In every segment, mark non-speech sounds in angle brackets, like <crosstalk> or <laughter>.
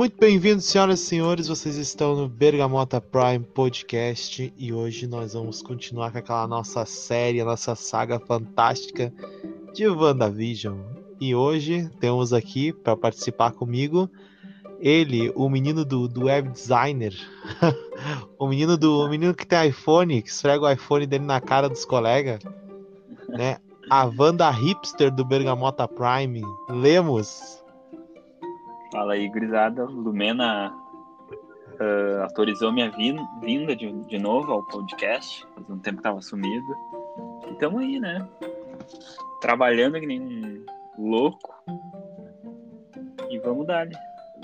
Muito bem-vindos, senhoras e senhores. Vocês estão no Bergamota Prime Podcast e hoje nós vamos continuar com aquela nossa série, a nossa saga fantástica de WandaVision. E hoje temos aqui para participar comigo ele, o menino do, do web designer, <laughs> o menino do o menino que tem iPhone, que esfrega o iPhone dele na cara dos colegas, né? A Wanda hipster do Bergamota Prime, Lemos. Fala aí, gurizada. Lumena uh, autorizou minha vinda de, de novo ao podcast. Faz um tempo que tava sumido. E tamo aí, né? Trabalhando que nem um louco. E vamos dar. -lhe.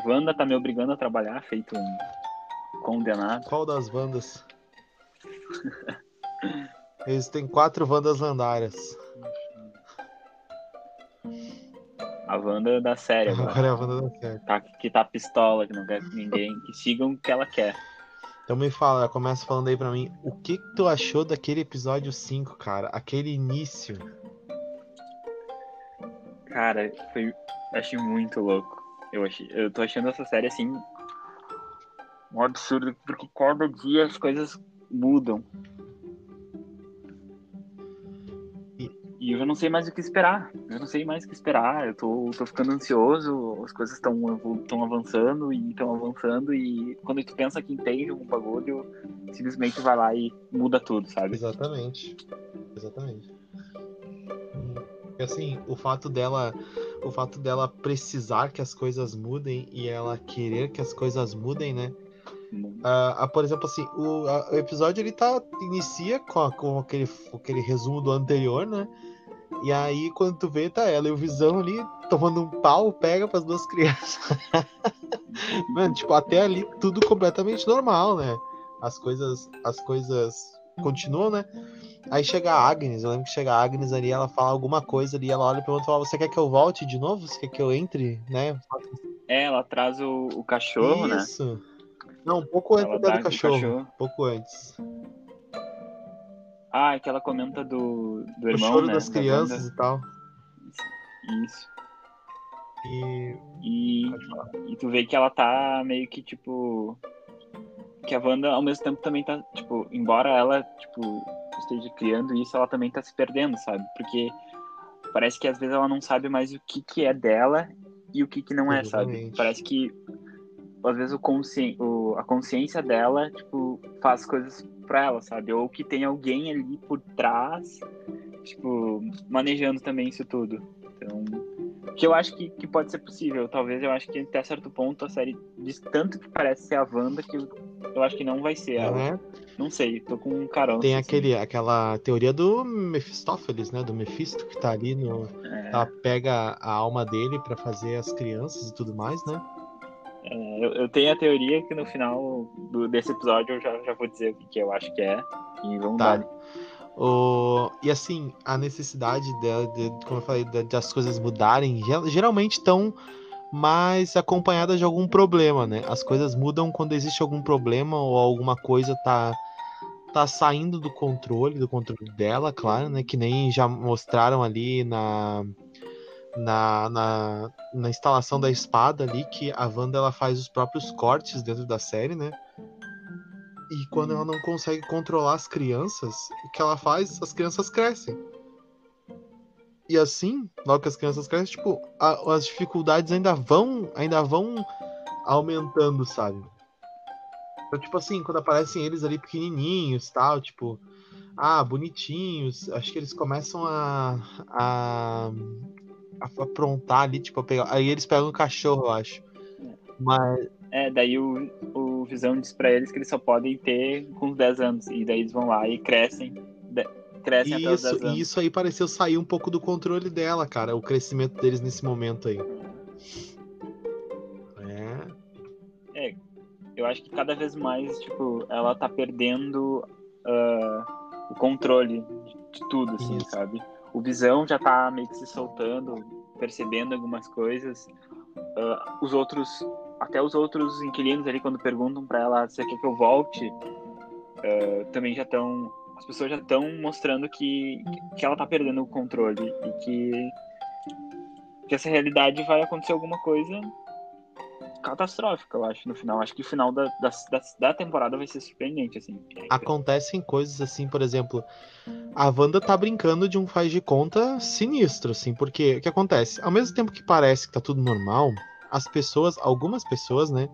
Wanda tá me obrigando a trabalhar, feito um condenado. Qual das Wandas? <laughs> Eles têm quatro Wandas lendárias. A Wanda da série agora. Agora é a Wanda da série. Tá, que tá pistola, que não quer que ninguém. Que sigam o que ela quer. Então me fala, começa falando aí pra mim, o que, que tu achou daquele episódio 5, cara? Aquele início. Cara, foi. Achei muito louco. Eu, achei, eu tô achando essa série assim. Um absurdo, porque cada dia as coisas mudam. E eu já não sei mais o que esperar. Eu não sei mais o que esperar. Eu tô, tô ficando ansioso, as coisas estão avançando e estão avançando. E quando tu pensa que entende um bagulho, simplesmente vai lá e muda tudo, sabe? Exatamente. Exatamente. E assim, o fato dela. O fato dela precisar que as coisas mudem e ela querer que as coisas mudem, né? Uh, uh, por exemplo, assim, o, o, episódio ele tá inicia com, a, com aquele, aquele resumo do anterior, né? E aí, quando tu vê, tá ela e o Visão ali tomando um pau, pega pras duas crianças. <laughs> Mano, tipo, até ali tudo completamente normal, né? As coisas, as coisas continuam, né? Aí chega a Agnes, eu lembro que chega a Agnes ali, ela fala alguma coisa ali, ela olha e pergunta, você quer que eu volte de novo? Você quer que eu entre, né? É, ela traz o, o cachorro, Isso. né? Isso. Não, um pouco antes do cachorro. cachorro. Um pouco antes. Ah, é que ela comenta do, do irmão, o choro né? das crianças da e tal. Isso. E... E, e tu vê que ela tá meio que, tipo... Que a Wanda, ao mesmo tempo, também tá, tipo... Embora ela, tipo, esteja criando isso, ela também tá se perdendo, sabe? Porque parece que às vezes ela não sabe mais o que que é dela e o que que não é, Exatamente. sabe? Parece que às vezes o consci... o, a consciência dela, tipo, faz coisas pra ela, sabe? Ou que tem alguém ali por trás, tipo, manejando também isso tudo. Então, que eu acho que, que pode ser possível. Talvez eu acho que até certo ponto a série diz tanto que parece ser a Wanda que eu acho que não vai ser ela. É. Não sei, tô com um carão. Tem assim. aquele, aquela teoria do Mephistófeles, né? Do Mephisto que tá ali no. É. Ela pega a alma dele para fazer as crianças e tudo mais, né? É, eu, eu, tenho a teoria que no final do, desse episódio eu já, já vou dizer o que, eu acho que é. E vamos Tá. dar. O... E assim, a necessidade dela, de, como eu falei, de, de as coisas mudarem, ge- geralmente estão mais acompanhadas de algum problema, né? As coisas mudam quando existe algum problema ou alguma coisa tá, tá saindo do controle, do controle dela, claro, né? Que nem já mostraram ali na, na, na, na instalação da espada ali, que a Wanda ela faz os próprios cortes dentro da série, né? E quando ela não consegue controlar as crianças, o que ela faz? As crianças crescem. E assim, logo que as crianças crescem, tipo, a- as dificuldades ainda vão, ainda vão aumentando, sabe? Então, tipo assim, quando aparecem eles ali pequenininhos, tal, tipo, ah, bonitinhos, acho que eles começam a, a, a aprontar ali, tipo, pegar, aí eles pegam o cachorro, eu acho. Mas É, daí o, o Visão diz pra eles que eles só podem ter com uns 10 anos. E daí eles vão lá e crescem. de- crescem até os 10 Isso, anos. e isso aí pareceu sair um pouco do controle dela, cara, o crescimento deles nesse momento aí. É. Eu acho que cada vez mais, tipo, ela tá perdendo ah, o controle de tudo, assim, Isso. sabe? O Visão já tá meio que se soltando, percebendo algumas coisas. Ah, os outros, até os outros inquilinos ali, quando perguntam pra ela se quer que eu volte, ah, também já estão. As pessoas já estão mostrando que, que ela tá perdendo o controle e que, que essa realidade vai acontecer alguma coisa catastrófica, eu acho, no final. Acho que o final da, da, da temporada vai ser surpreendente, assim. Acontecem coisas assim, por exemplo, a Wanda tá brincando de um faz de conta sinistro, assim, porque o que acontece? Ao mesmo tempo que parece que tá tudo normal, as pessoas, algumas pessoas, né,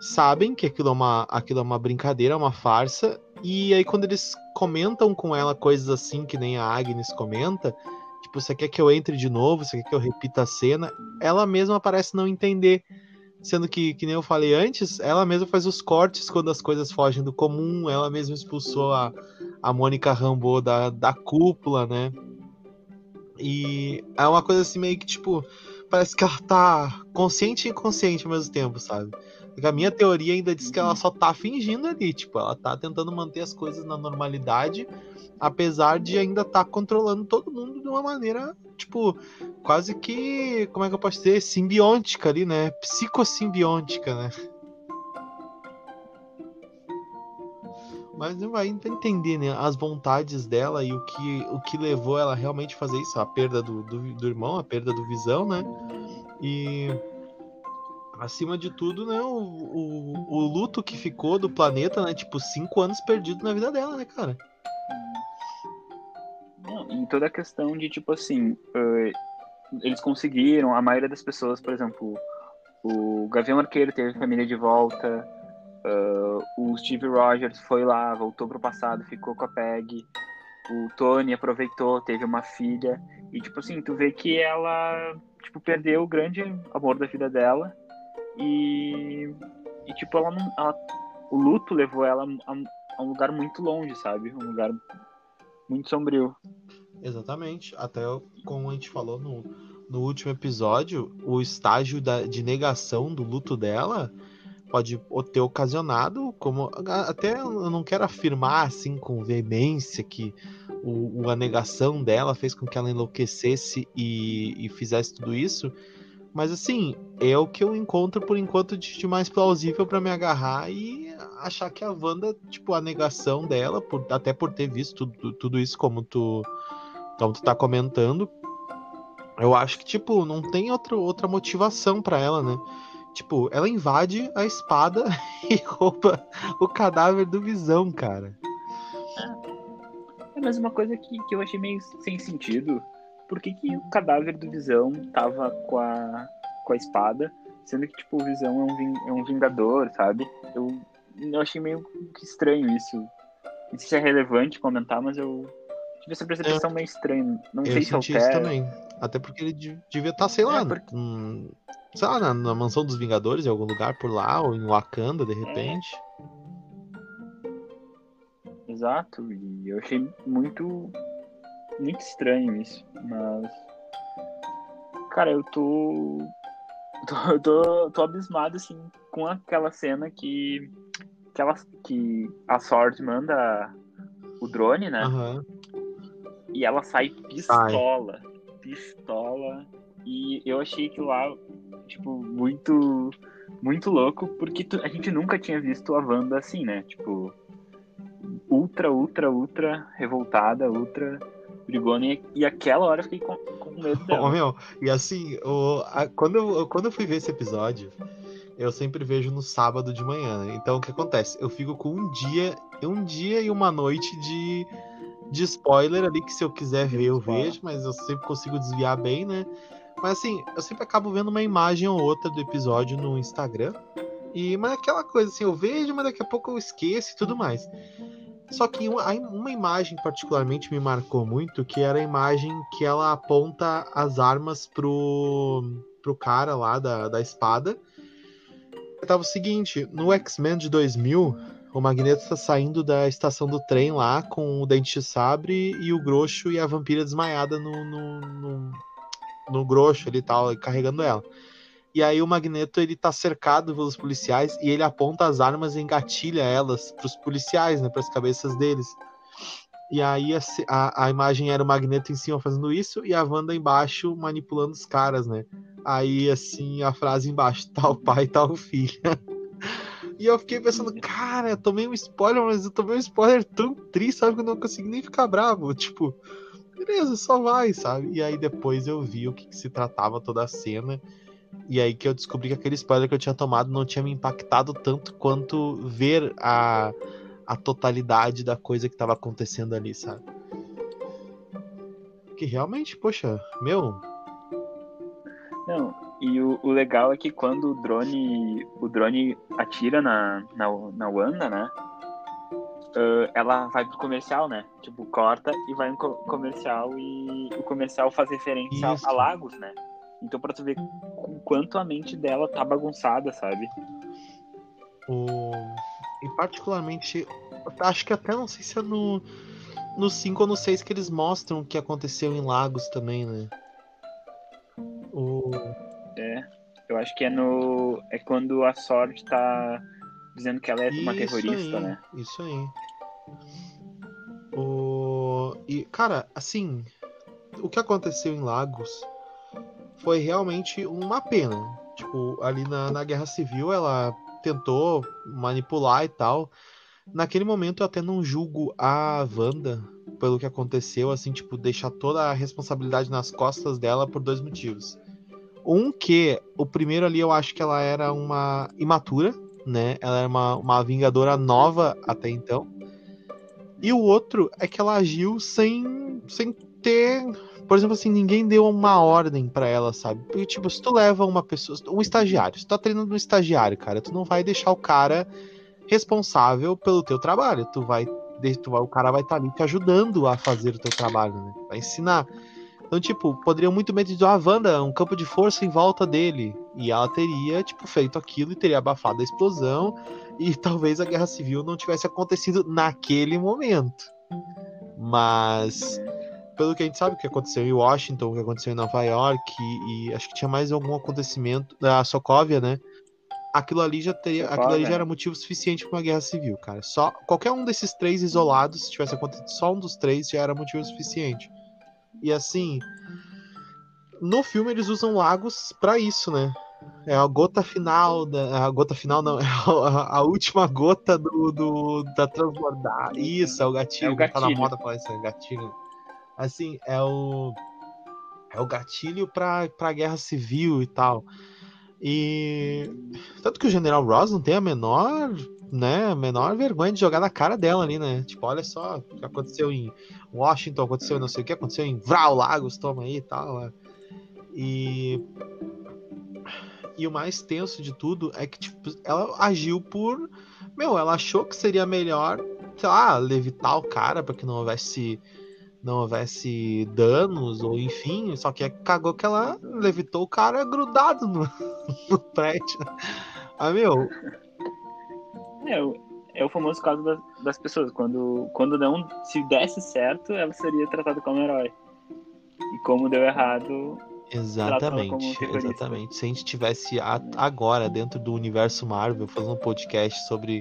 sabem que aquilo é uma, aquilo é uma brincadeira, uma farsa, e aí quando eles comentam com ela coisas assim, que nem a Agnes comenta, tipo, você quer que eu entre de novo, você quer que eu repita a cena, ela mesma parece não entender. Sendo que, que nem eu falei antes, ela mesma faz os cortes quando as coisas fogem do comum, ela mesma expulsou a, a Mônica Rambeau da, da cúpula, né? E é uma coisa assim meio que, tipo, parece que ela tá consciente e inconsciente ao mesmo tempo, sabe? A minha teoria ainda diz que ela só tá fingindo ali, tipo, ela tá tentando manter as coisas na normalidade, apesar de ainda tá controlando todo mundo de uma maneira, tipo, quase que, como é que eu posso dizer, simbiótica ali, né? Psicossimbiótica, né? Mas não vai entender, né? As vontades dela e o que, o que levou ela realmente a fazer isso. A perda do, do, do irmão, a perda do visão, né? E acima de tudo, né, o, o, o, luto que ficou do planeta, né? Tipo, cinco anos perdido na vida dela, né, cara? Não, e toda a questão de, tipo assim, uh, eles conseguiram, a maioria das pessoas, por exemplo, o Gavião Arqueiro teve família de volta, uh, o Steve Rogers foi lá, voltou pro passado, ficou com a Peg, o Tony aproveitou, teve uma filha, e, tipo assim, tu vê que ela, tipo, perdeu o grande amor da vida dela, e, e tipo, ela não. Ela, o luto levou ela a, a, um lugar muito longe, sabe? Um lugar muito sombrio. Exatamente. Até como a gente falou no, no último episódio, o estágio da, de negação do luto dela pode ter ocasionado, como até eu não quero afirmar assim com veemência que o, a negação dela fez com que ela enlouquecesse e, e fizesse tudo isso, mas assim, é o que eu encontro por enquanto de, de mais plausível para me agarrar e achar que a Wanda, tipo, a negação dela, por, até por ter visto tudo, tudo isso como tu, como tu tá comentando, eu acho que, tipo, não tem outro, outra motivação para ela, né? Tipo, ela invade a espada <laughs> e rouba o cadáver do Visão, cara. É, é mas uma coisa que, que eu achei meio sem sentido por que, que o cadáver do Visão tava com a, com a espada, sendo que, tipo, o Visão é um, é um vingador, sabe? Eu, eu achei meio que estranho isso. Não sei se é relevante comentar, mas eu tive essa percepção é. meio estranha. Não eu sei se altera. isso também. Até porque ele devia estar, tá, sei lá, é porque... hum, sei lá, na, na, mansão dos Vingadores, em algum lugar por lá, ou em Wakanda, de repente. É. Exato, e eu achei muito muito estranho isso, mas. Cara, eu tô. tô, <laughs> tô, tô abismado, assim, com aquela cena que. Que, ela, que a Sword manda o drone, né? Uhum. E ela sai pistola. Sai. Pistola. E eu achei que lá, tipo, muito. Muito louco, porque tu, a gente nunca tinha visto a Wanda assim, né? Tipo, ultra, ultra, ultra revoltada, ultra e, e aquela hora eu fiquei com, com medo dela. <laughs> Oh, meu, e assim, o, a, quando, eu, quando eu fui ver esse episódio, eu sempre vejo no sábado de manhã. Né? Então o que acontece? Eu fico com um dia, um dia e uma noite de, de spoiler ali, que se eu quiser ver, eu vejo, mas eu sempre consigo desviar bem, né? Mas assim, eu sempre acabo vendo uma imagem ou outra do episódio no Instagram. E, mas é aquela coisa assim, eu vejo, mas daqui a pouco eu esqueço e tudo mais. Só que uma, uma imagem particularmente me marcou muito, que era a imagem que ela aponta as armas pro, pro cara lá da, da espada. Tava o seguinte, no X-Men de 2000, o Magneto está saindo da estação do trem lá com o Dente de Sabre e o Groxo e a vampira desmaiada no, no, no, no Groxo ali tal, carregando ela. E aí o Magneto ele tá cercado pelos policiais e ele aponta as armas e engatilha elas pros policiais, né, pras cabeças deles. E aí a, a, a, imagem era o Magneto em cima fazendo isso e a Wanda embaixo manipulando os caras, né? Aí assim a frase embaixo, <laughs> tal pai, tal filha. E eu fiquei pensando, cara, eu tomei um spoiler, mas eu tomei um spoiler tão triste, sabe? Que eu não consegui nem ficar bravo. Tipo, beleza, só vai, sabe? E aí depois eu vi o que, que se tratava toda a cena. E aí que eu descobri que aquele spoiler que eu tinha tomado não tinha me impactado tanto quanto ver a, a totalidade da coisa que tava acontecendo ali, sabe? Que realmente, poxa, meu. Não, e o, o legal é que quando o drone o drone atira na, na, na Wanda, né? Uh, ela vai pro comercial, né? Tipo, corta e vai no comercial e o comercial faz referência Isso. a Lagos, né? Então pra tu ver quanto a mente dela tá bagunçada, sabe? O... E particularmente, acho que até não sei se é no, no 5 ou no 6 que eles mostram o que aconteceu em Lagos também, né? O... É, eu acho que é no. É quando a sorte tá dizendo que ela é uma isso terrorista, aí, né? Isso aí. O... E, cara, assim, o que aconteceu em Lagos foi realmente uma pena. Tipo, ali na, na Guerra Civil ela tentou manipular e tal. Naquele momento eu até não julgo a Wanda pelo que aconteceu, assim, tipo, deixar toda a responsabilidade nas costas dela por dois motivos. Um que, o primeiro ali eu acho que ela era uma imatura, né? Ela era uma, uma vingadora nova até então. E o outro é que ela agiu sem, sem ter. Por exemplo, assim, ninguém deu uma ordem para ela, sabe? Porque, tipo, se tu leva uma pessoa. Um estagiário, se tu tá treinando um estagiário, cara, tu não vai deixar o cara responsável pelo teu trabalho. Tu vai. Tu vai o cara vai estar tá ali te ajudando a fazer o teu trabalho, né? Vai ensinar. Então, tipo, poderiam muito bem dizer, ah, Wanda, um campo de força em volta dele. E ela teria, tipo, feito aquilo e teria abafado a explosão. E <laughs> talvez a guerra civil não tivesse acontecido naquele momento. Mas, pelo que a gente sabe, o que aconteceu em Washington, o que aconteceu em Nova York, e, e acho que tinha mais algum acontecimento. A Sokovia, né? Aquilo ali já teria. Sokovia. Aquilo ali já era motivo suficiente para uma guerra civil, cara. Só qualquer um desses três isolados, se tivesse acontecido só um dos três, já era motivo suficiente. E assim, no filme eles usam lagos para isso, né? É a gota final da. A gota final não, é <laughs> a, a última gota do, do, da transbordar. Isso, é o gatilho. É o gatilho. Tá na moda falar isso, é gatilho. Assim, é o. É o gatilho pra, pra guerra civil e tal. E. Tanto que o General Ross não tem a menor né, a menor vergonha de jogar na cara dela ali, né? Tipo, olha só o que aconteceu em Washington, aconteceu não sei o que, aconteceu em Vral Lagos, toma aí e tal. Né? E. E o mais tenso de tudo é que, tipo, ela agiu por. Meu, ela achou que seria melhor, sei lá, levitar o cara para que não houvesse. Não houvesse danos, ou enfim, só que cagou que ela levitou o cara grudado no, <laughs> no prédio. Ah, meu, é, é o famoso caso das, das pessoas. Quando, quando não, se desse certo, ela seria tratada como herói. E como deu errado, Exatamente, exatamente. Se a gente tivesse a, agora dentro do universo Marvel fazendo um podcast sobre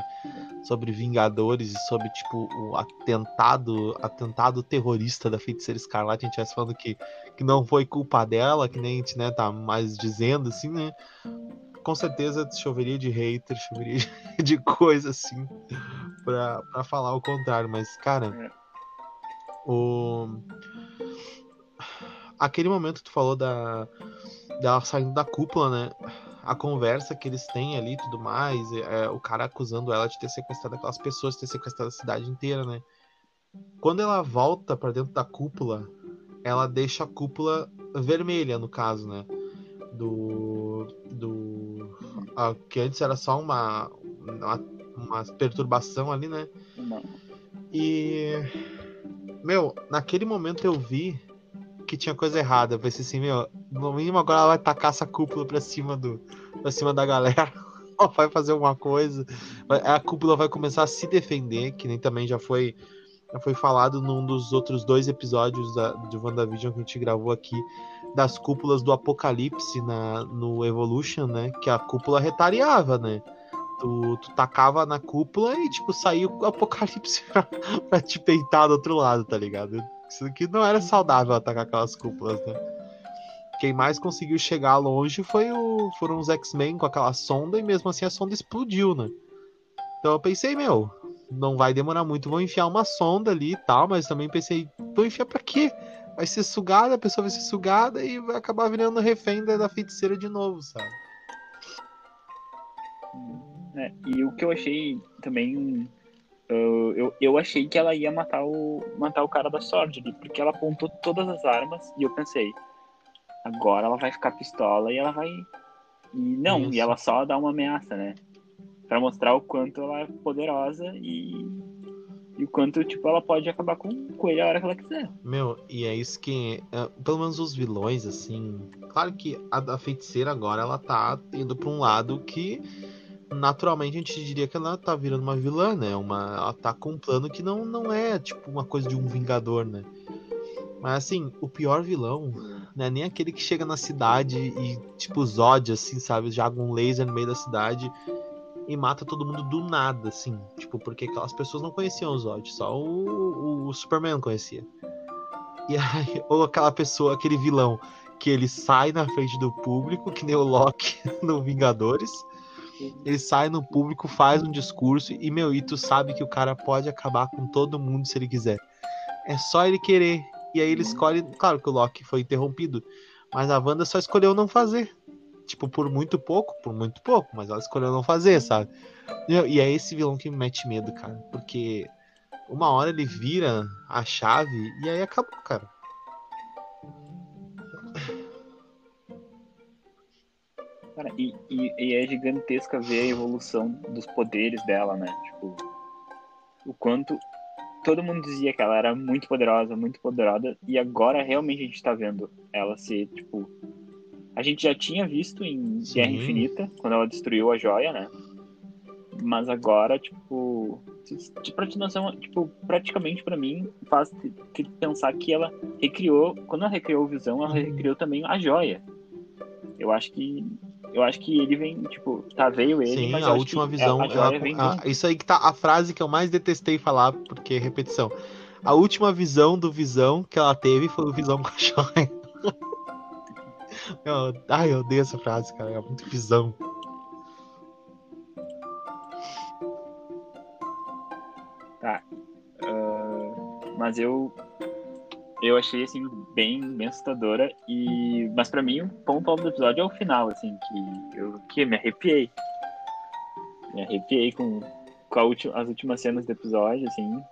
sobre Vingadores e sobre tipo o atentado, atentado terrorista da Feiticeira Escarlate, a gente estivesse falando que, que não foi culpa dela, que nem a gente, né, tá mais dizendo assim, né? com certeza choveria de hater, <laughs> choveria de coisa assim pra, pra falar o contrário, mas cara, é. o aquele momento que tu falou da dela saindo da cúpula, né? A conversa que eles têm ali e tudo mais, é, é, o cara acusando ela de ter sequestrado aquelas pessoas, de ter sequestrado a cidade inteira, né? Quando ela volta para dentro da cúpula, ela deixa a cúpula vermelha, no caso, né? Do. do uh, que antes era só uma, uma, uma perturbação ali, né? Não. E. Meu, naquele momento eu vi que tinha coisa errada. Eu pensei assim, meu, no mínimo agora ela vai tacar essa cúpula pra cima do. pra cima da galera. <laughs> vai fazer alguma coisa. A cúpula vai começar a se defender, que nem também já foi. Já foi falado num dos outros dois episódios da, de WandaVision que a gente gravou aqui das cúpulas do Apocalipse na, no Evolution, né? Que a cúpula retariava, né? Tu, tu tacava na cúpula e, tipo, saiu o Apocalipse <laughs> pra, pra te peitar do outro lado, tá ligado? Isso aqui não era saudável atacar aquelas cúpulas, né? Quem mais conseguiu chegar longe foi o, foram os X-Men com aquela sonda e mesmo assim a sonda explodiu, né? Então eu pensei, meu, não vai demorar muito, vou enfiar uma sonda ali e tal, mas também pensei, vou enfiar pra quê? vai ser sugada, a pessoa vai ser sugada e vai acabar virando refém da, da feiticeira de novo, sabe? É, e o que eu achei também. Uh, eu, eu achei que ela ia matar o, matar o cara da Sword ali, porque ela apontou todas as armas e eu pensei, agora ela vai ficar pistola e ela vai. E não, Isso. e ela só dá uma ameaça, né? Pra mostrar o quanto ela é poderosa e e o quanto, tipo, ela pode acabar com, com ele a hora que ela quiser. Meu, e é isso que. É, pelo menos os vilões, assim. Claro que a, a feiticeira agora ela tá indo pra um lado que. Naturalmente a gente diria que ela tá virando uma vilã, né? Uma, ela tá com um plano que não, não é tipo uma coisa de um vingador, né? Mas assim, o pior vilão né? Nem aquele que chega na cidade e, tipo, Zod, assim, sabe? Joga um laser no meio da cidade e mata todo mundo do nada, assim. Tipo, porque aquelas pessoas não conheciam o Zod, só o, o Superman conhecia. E aí, <laughs> ou aquela pessoa, aquele vilão, que ele sai na frente do público, que nem o Loki <laughs> no Vingadores. Ele sai no público, faz um discurso e, meu, e sabe que o cara pode acabar com todo mundo se ele quiser. É só ele querer. E aí ele escolhe. Claro que o Loki foi interrompido, mas a Wanda só escolheu não fazer tipo, por muito pouco, por muito pouco, mas ela escolheu não fazer, sabe? E é esse vilão que me mete medo, cara. Porque uma hora ele vira a chave e aí acabou, cara. Cara, e, e, e, é gigantesca ver a evolução dos poderes dela, né? Tipo, o quanto todo mundo dizia que ela era muito poderosa, muito poderosa, e agora realmente a gente tá vendo ela ser, tipo, a gente já tinha visto em Sim. Guerra Infinita, quando ela destruiu a joia, né? Mas agora, tipo, pra te noção, tipo, praticamente para mim faz pensar que ela recriou, quando ela recriou o Visão, ela uhum. recriou também a joia. Eu acho que eu acho que ele vem, tipo, tá, veio ele, Sim, a última visão. A, a, a, isso aí que tá a frase que eu mais detestei falar, porque é repetição. A última visão do Visão que ela teve foi o Visão <laughs> com a joia. Eu, ai, eu odeio essa frase, cara. É muito visão. Tá. Uh, mas eu. Eu achei, assim, bem, bem assustadora. E, mas pra mim, o ponto alto do episódio é o final, assim, que eu que me arrepiei. Me arrepiei com, com as últimas cenas do episódio, assim.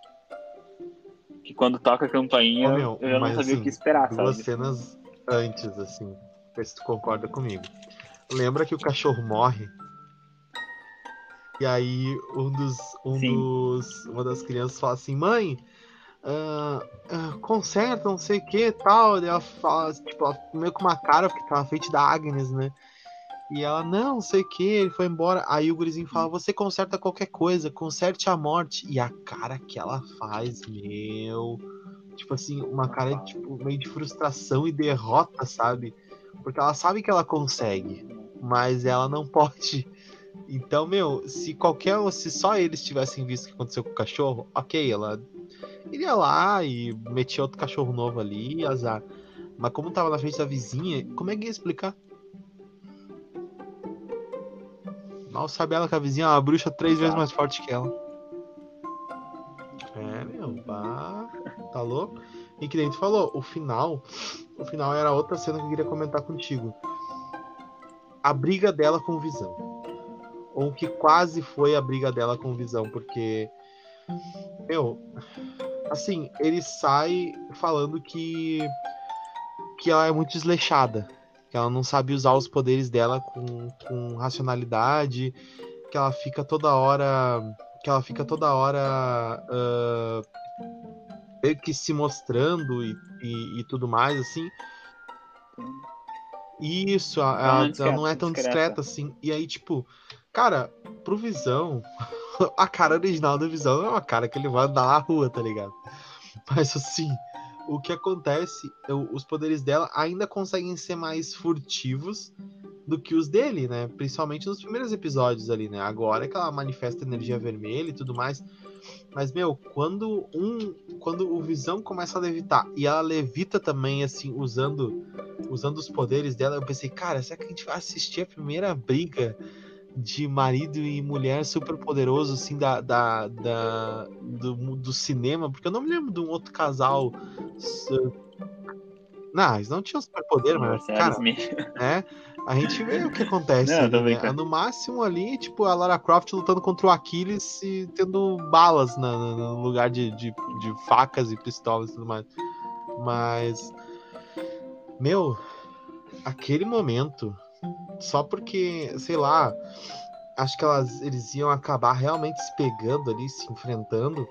Que quando toca a campainha, oh, meu, eu já não sabia assim, o que esperar, duas sabe? cenas antes, assim ver se tu concorda comigo. Lembra que o cachorro morre? E aí um dos, um dos uma das crianças fala assim, mãe, uh, conserta, não sei o que tal. Ela fala, tipo, ela meio com uma cara, porque tava feito da Agnes, né? E ela, não, não sei o que, ele foi embora. Aí o gurizinho fala, você conserta qualquer coisa, conserte a morte. E a cara que ela faz, meu. Tipo assim, uma cara tipo, meio de frustração e derrota, sabe? Porque ela sabe que ela consegue, mas ela não <laughs> pode. Então, meu, se qualquer. Se só eles tivessem visto o que aconteceu com o cachorro, ok, ela iria lá e metia outro cachorro novo ali, azar. Mas como tava na frente da vizinha, como é que ia explicar? Mal sabe ela que a vizinha é uma bruxa três vezes mais forte que ela. É, meu, pá, tá louco? E que nem tu falou, o final o final era outra cena que eu queria comentar contigo. A briga dela com Visão. Ou que quase foi a briga dela com Visão, porque. Meu. Assim, ele sai falando que. que ela é muito desleixada. Que ela não sabe usar os poderes dela com, com racionalidade. Que ela fica toda hora. Que ela fica toda hora. Uh, que se mostrando e, e, e tudo mais, assim. Isso, a, ela, não, ela não é tão discreta. discreta assim. E aí, tipo, cara, pro Visão, <laughs> a cara original do Visão é uma cara que ele vai andar na rua, tá ligado? Mas assim, o que acontece, os poderes dela ainda conseguem ser mais furtivos do que os dele, né? Principalmente nos primeiros episódios ali, né? Agora é que ela manifesta energia vermelha e tudo mais. Mas, meu, quando um. Quando o Visão começa a levitar e ela levita também, assim, usando, usando os poderes dela, eu pensei, cara, será que a gente vai assistir a primeira briga de marido e mulher super poderoso, assim, da, da, da do, do cinema? Porque eu não me lembro de um outro casal Não, eles não tinham superpoder, mas, cara, é, a gente vê o que acontece. <laughs> Não, ali, né? No máximo ali, tipo, a Lara Croft lutando contra o Aquiles e tendo balas na, no lugar de, de, de facas e pistolas e tudo mais. Mas, meu, aquele momento, só porque, sei lá, acho que elas, eles iam acabar realmente se pegando ali, se enfrentando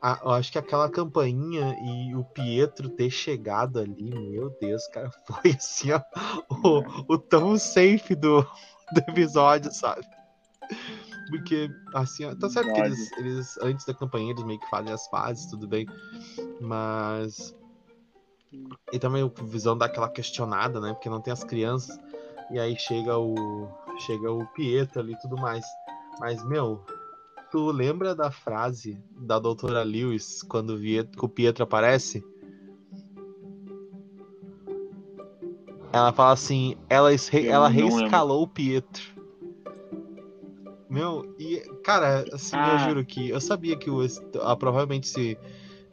a, eu acho que aquela campainha e o Pietro ter chegado ali, meu Deus, cara, <laughs> foi assim, ó, o, o tão safe do, do episódio, sabe? Porque, assim, ó, tá certo que eles, eles, antes da campainha, eles meio que fazem as fases, tudo bem, mas. E também o Visão dá aquela questionada, né? Porque não tem as crianças, e aí chega o. Chega o Pietro ali e tudo mais. Mas, meu, Tu lembra da frase da doutora Lewis quando o Pietro aparece? Ela fala assim: ela, ela reescalou o Pietro. Meu, e, cara, assim, ah. eu juro que eu sabia que o, ah, provavelmente se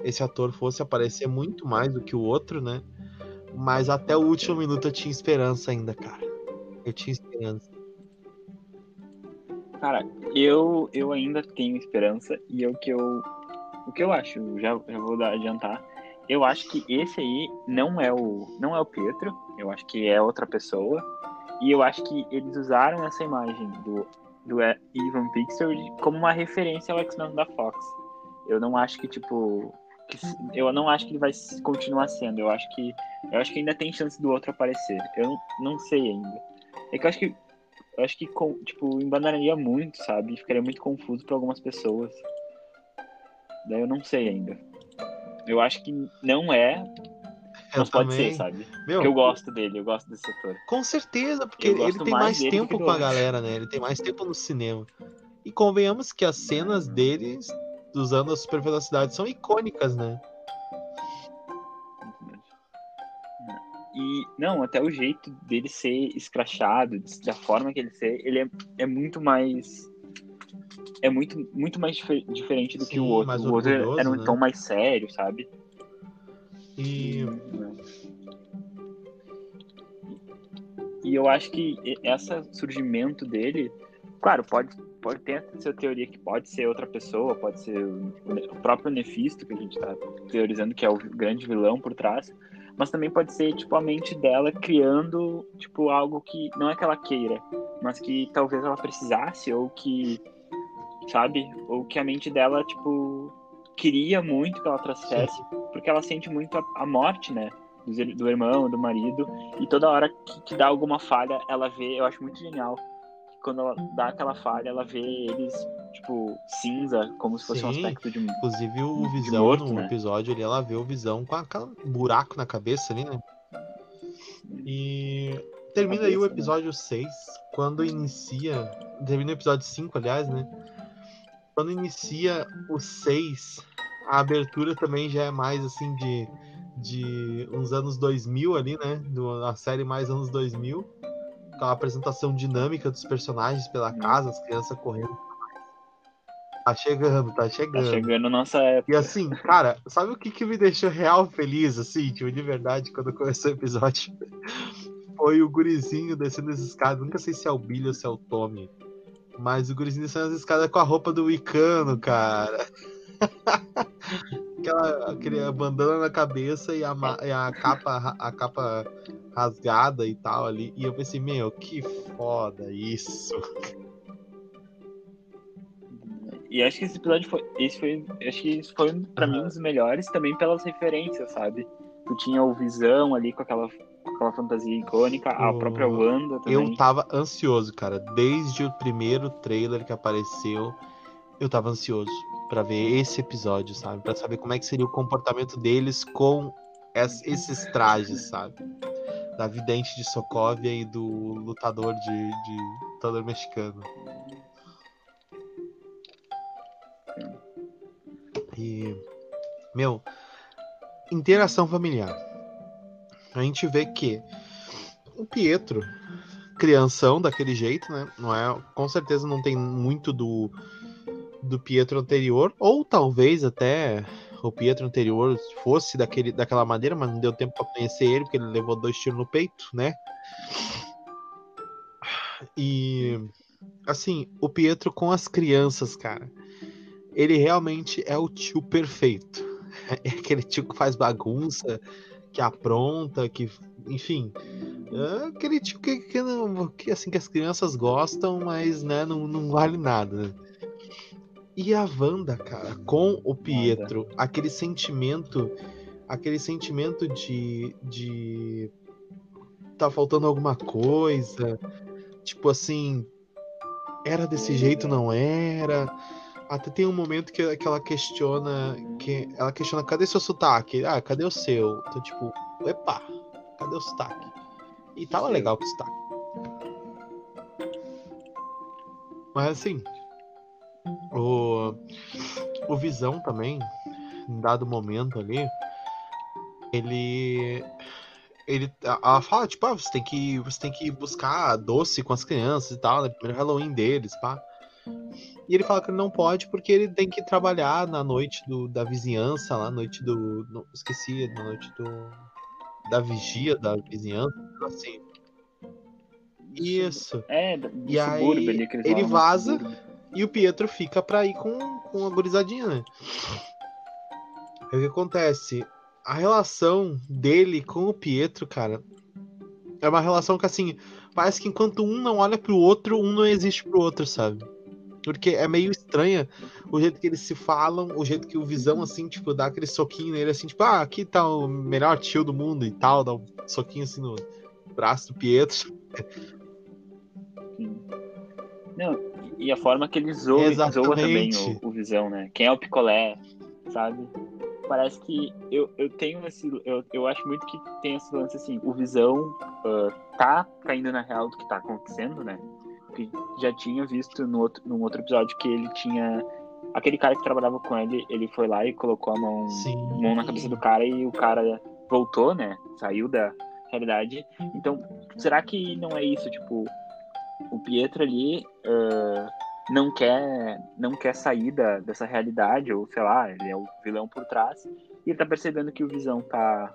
esse ator fosse aparecer muito mais do que o outro, né? Mas até o último minuto eu tinha esperança ainda, cara. Eu tinha esperança. Cara, eu, eu ainda tenho esperança e é o que eu, o que eu acho, já, já vou adiantar. Eu acho que esse aí não é o não é o Pietro, eu acho que é outra pessoa. E eu acho que eles usaram essa imagem do, do Ivan Pixel como uma referência ao X-Men da Fox. Eu não acho que, tipo. Que, eu não acho que ele vai continuar sendo. Eu acho que. Eu acho que ainda tem chance do outro aparecer. Eu não, não sei ainda. É que eu acho que eu acho que, tipo, embanaria muito, sabe? Ficaria muito confuso para algumas pessoas. Daí eu não sei ainda. Eu acho que não é. Mas pode ser, sabe? Meu, eu gosto dele, eu gosto desse ator. Com certeza, porque ele, ele tem mais, mais tempo com a galera, né? Ele tem mais tempo no cinema. E convenhamos que as cenas dele usando a super velocidade são icônicas, né? E, não, até o jeito dele ser escrachado, da forma que ele ser, ele é, é muito mais. É muito, muito mais dif diferente do Sim, que o outro. O outro era um né? tom mais sério, sabe? E. E eu acho que esse surgimento dele, claro, pode, pode ter essa teoria que pode ser outra pessoa, pode ser o próprio Nefisto, que a gente está teorizando que é o grande vilão por trás, mas também pode ser tipo a mente dela criando tipo algo que não é que ela queira, mas que talvez ela precisasse ou que sabe, ou que a mente dela tipo queria muito que ela trouxesse, porque ela sente muito a, a morte, né? Do, do, irmão, do marido, e toda hora que, que dá alguma falha, ela vê, eu acho muito genial, quando ela dá aquela falha, ela vê eles, tipo, cinza, como se fosse Sim, um aspecto de. Inclusive o Visão, morto, no né? episódio ali, ela vê o Visão com aquele buraco na cabeça ali, né? E termina cabeça, aí o né? episódio né? 6, quando inicia. Termina o episódio 5, aliás, né? Quando inicia o 6, a abertura também já é mais assim de, de uns anos 2000 ali, né? Do, a série mais anos 2000 aquela apresentação dinâmica dos personagens pela uhum. casa, as crianças correndo. Tá chegando, tá chegando. Tá chegando nossa época. E assim, cara, sabe o que, que me deixou real feliz, assim, tipo, de verdade, quando começou o episódio? <laughs> Foi o gurizinho descendo as escadas. Nunca sei se é o Billy ou se é o Tommy. Mas o gurizinho descendo as escadas com a roupa do Wicano, cara. <laughs> Aquela, aquele bandana na cabeça e a, e a capa a capa rasgada e tal ali. E eu pensei, meu, que foda isso. E acho que esse episódio foi. Esse foi. Acho que isso foi pra uhum. mim um dos melhores também pelas referências, sabe? Tu tinha o Visão ali com aquela, com aquela fantasia icônica, a própria Wanda também. Eu tava ansioso, cara. Desde o primeiro trailer que apareceu, eu tava ansioso para ver esse episódio, sabe? Para saber como é que seria o comportamento deles com esses trajes, sabe? Da vidente de Sokovia e do lutador de, de lutador mexicano. E meu, interação familiar. A gente vê que o Pietro, crianção daquele jeito, né? Não é, com certeza não tem muito do do Pietro anterior, ou talvez até o Pietro anterior fosse daquele, daquela maneira, mas não deu tempo para conhecer ele, porque ele levou dois tiros no peito, né? E assim, o Pietro com as crianças, cara, ele realmente é o tio perfeito. <laughs> É aquele tio que faz bagunça, que apronta, que, enfim, é aquele tio que, que, que, assim que as crianças gostam, mas né, não, não vale nada. E a Wanda, cara, com o Pietro, aquele sentimento, aquele sentimento de, de tá faltando alguma coisa, tipo assim, era desse jeito, não era. Até tem um momento que, que ela questiona, que ela questiona, cadê seu sotaque? Ah, cadê o seu? Então, tipo, epa, cadê o sotaque? E tava legal com o sotaque. Mas assim, o, o Visão também, em dado momento ali, ele ele ela fala tipo ah, você tem que você tem que buscar doce com as crianças e tal né, primeiro Halloween deles pá. E ele fala que ele não pode porque ele tem que trabalhar na noite do, da vizinhança lá noite do não, esqueci na noite do da vigia da vizinhança assim. Isso. É do e aí ali, ele vaza e o Pietro fica pra ir com, com a gurizadinha, né? Aí o que acontece? A relação dele com o Pietro, cara, é uma relação que assim, parece que enquanto um não olha pro outro, um não existe pro outro, sabe? Porque é meio estranha o jeito que eles se falam, o jeito que o Visão, assim, tipo, dá aquele soquinho nele, assim, tipo, ah, aqui tá o melhor tio do mundo e tal, dá um soquinho assim no braço do Pietro. Não, e a forma que ele zoa, zoa também o, o, Visão, né? Quem é o picolé, sabe? Parece que eu, eu tenho esse. Eu, eu acho muito que tem esse lance assim: o Visão uh, tá caindo na real do que tá acontecendo, né? Porque já tinha visto no outro, num outro episódio que ele tinha. Aquele cara que trabalhava com ele, ele foi lá e colocou a mão, mão na cabeça do cara e o cara voltou, né? Saiu da realidade. Então, será que não é isso? Tipo, o Pietro ali uh, não quer não quer sair da, dessa realidade, ou sei lá, ele é o vilão por trás, e ele tá percebendo que o Visão tá,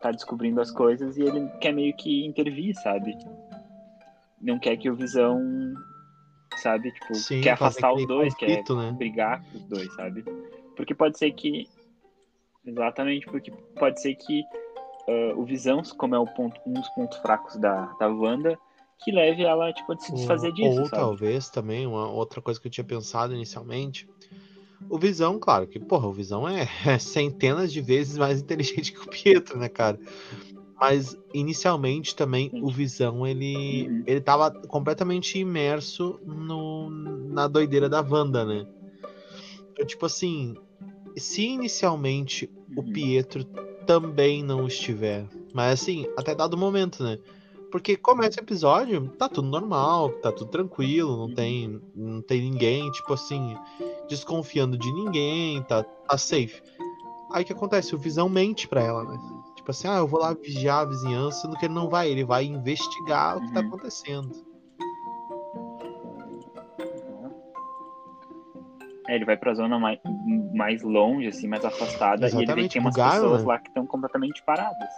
tá descobrindo as coisas e ele quer meio que intervir, sabe? Não quer que o Visão, sabe, tipo, Sim, quer afastar os dois, conflito, quer né? brigar com os dois, sabe? Porque pode ser que. Exatamente, porque pode ser que uh, o Visão, como é o ponto, um dos pontos fracos da, da Wanda, que leve ela tipo, a se desfazer disso. Ou sabe? talvez também, uma outra coisa que eu tinha pensado inicialmente. O Visão, claro, que, porra, o Visão é, <laughs> é centenas de vezes mais inteligente que o Pietro, né, cara? Mas inicialmente também o Visão ele uhum. ele tava completamente imerso no, na doideira da Wanda, né? Então, tipo assim, se inicialmente uhum. o Pietro também não estiver, mas assim, até dado momento, né? Porque começa o episódio, tá tudo normal, tá tudo tranquilo, não tem, não tem ninguém, tipo assim, desconfiando de ninguém, tá, tá safe. Aí o que acontece? O Visão mente pra ela, né? Tipo assim, ah, eu vou lá vigiar a vizinhança, sendo que ele não vai, ele vai investigar o que tá uhum. acontecendo. É, ele vai pra zona mais, mais longe, assim, mais afastada, Exatamente, e ele vê que tem umas pessoas né? lá que estão completamente paradas.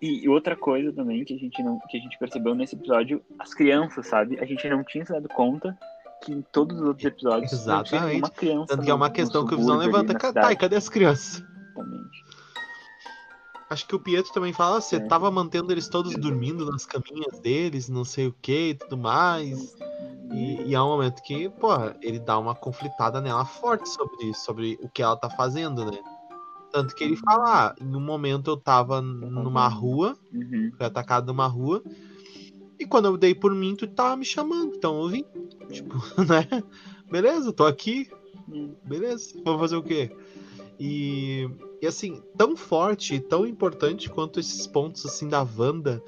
E outra coisa também que a gente não que a gente percebeu nesse episódio, as crianças, sabe? A gente não tinha se dado conta que em todos os outros episódios Exatamente. uma criança. Tanto que é uma questão que o Visão levanta. Tá, e cadê as crianças? Exatamente. Acho que o Pietro também fala, você é. tava mantendo eles todos dormindo nas caminhas deles, não sei o que e tudo mais. E, e há um momento que, pô, ele dá uma conflitada nela forte sobre, sobre o que ela tá fazendo, né? Tanto que ele fala, ah, em um momento eu tava numa rua, uhum. fui atacado numa rua, e quando eu dei por mim, tu tava me chamando, então eu vim. Tipo, <laughs> né? Beleza, tô aqui. Hum. Beleza, vou fazer o quê? E, e assim, tão forte, tão importante quanto esses pontos assim da Wanda,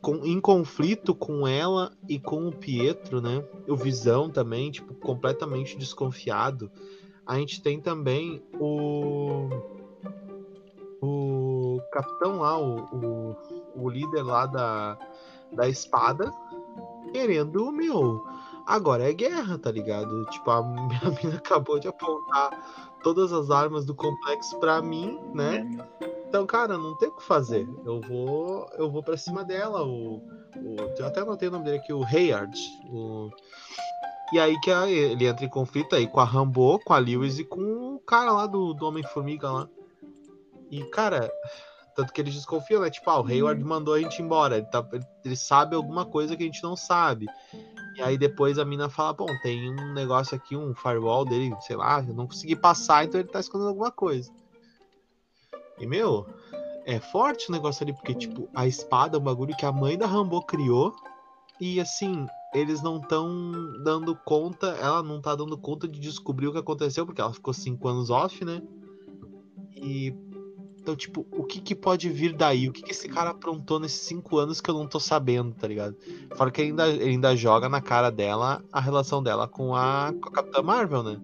com, em conflito com ela e com o Pietro, né? O Visão também, tipo, completamente desconfiado. A gente tem também o o capitão lá, o, o, o líder lá da, da espada, querendo, meu, Agora é guerra, tá ligado? Tipo, a <laughs> minha mina acabou de apontar todas as armas do complexo pra mim, né? Então, cara, não tem o que fazer. Eu vou, eu vou para cima dela. O, o, eu até anotei o nome dele aqui, o Hayard. O, e aí que ele entra em conflito aí com a Rambo, com a Lewis e com o cara lá do, do Homem-Formiga lá. E, cara, tanto que eles desconfiam, né? Tipo, ah, o Hayward mandou a gente embora. Ele, tá, ele sabe alguma coisa que a gente não sabe. E aí depois a mina fala, bom, tem um negócio aqui, um firewall dele, sei lá, eu não consegui passar, então ele tá escondendo alguma coisa. E, meu, é forte o negócio ali, porque, tipo, a espada é um bagulho que a mãe da Rambo criou. E, assim, eles não estão dando conta, ela não tá dando conta de descobrir o que aconteceu, porque ela ficou cinco anos off, né? E. Então, tipo, o que, que pode vir daí? O que, que esse cara aprontou nesses cinco anos que eu não tô sabendo, tá ligado? Fora que ele ainda, ele ainda joga na cara dela a relação dela com a, com a Capitã Marvel, né?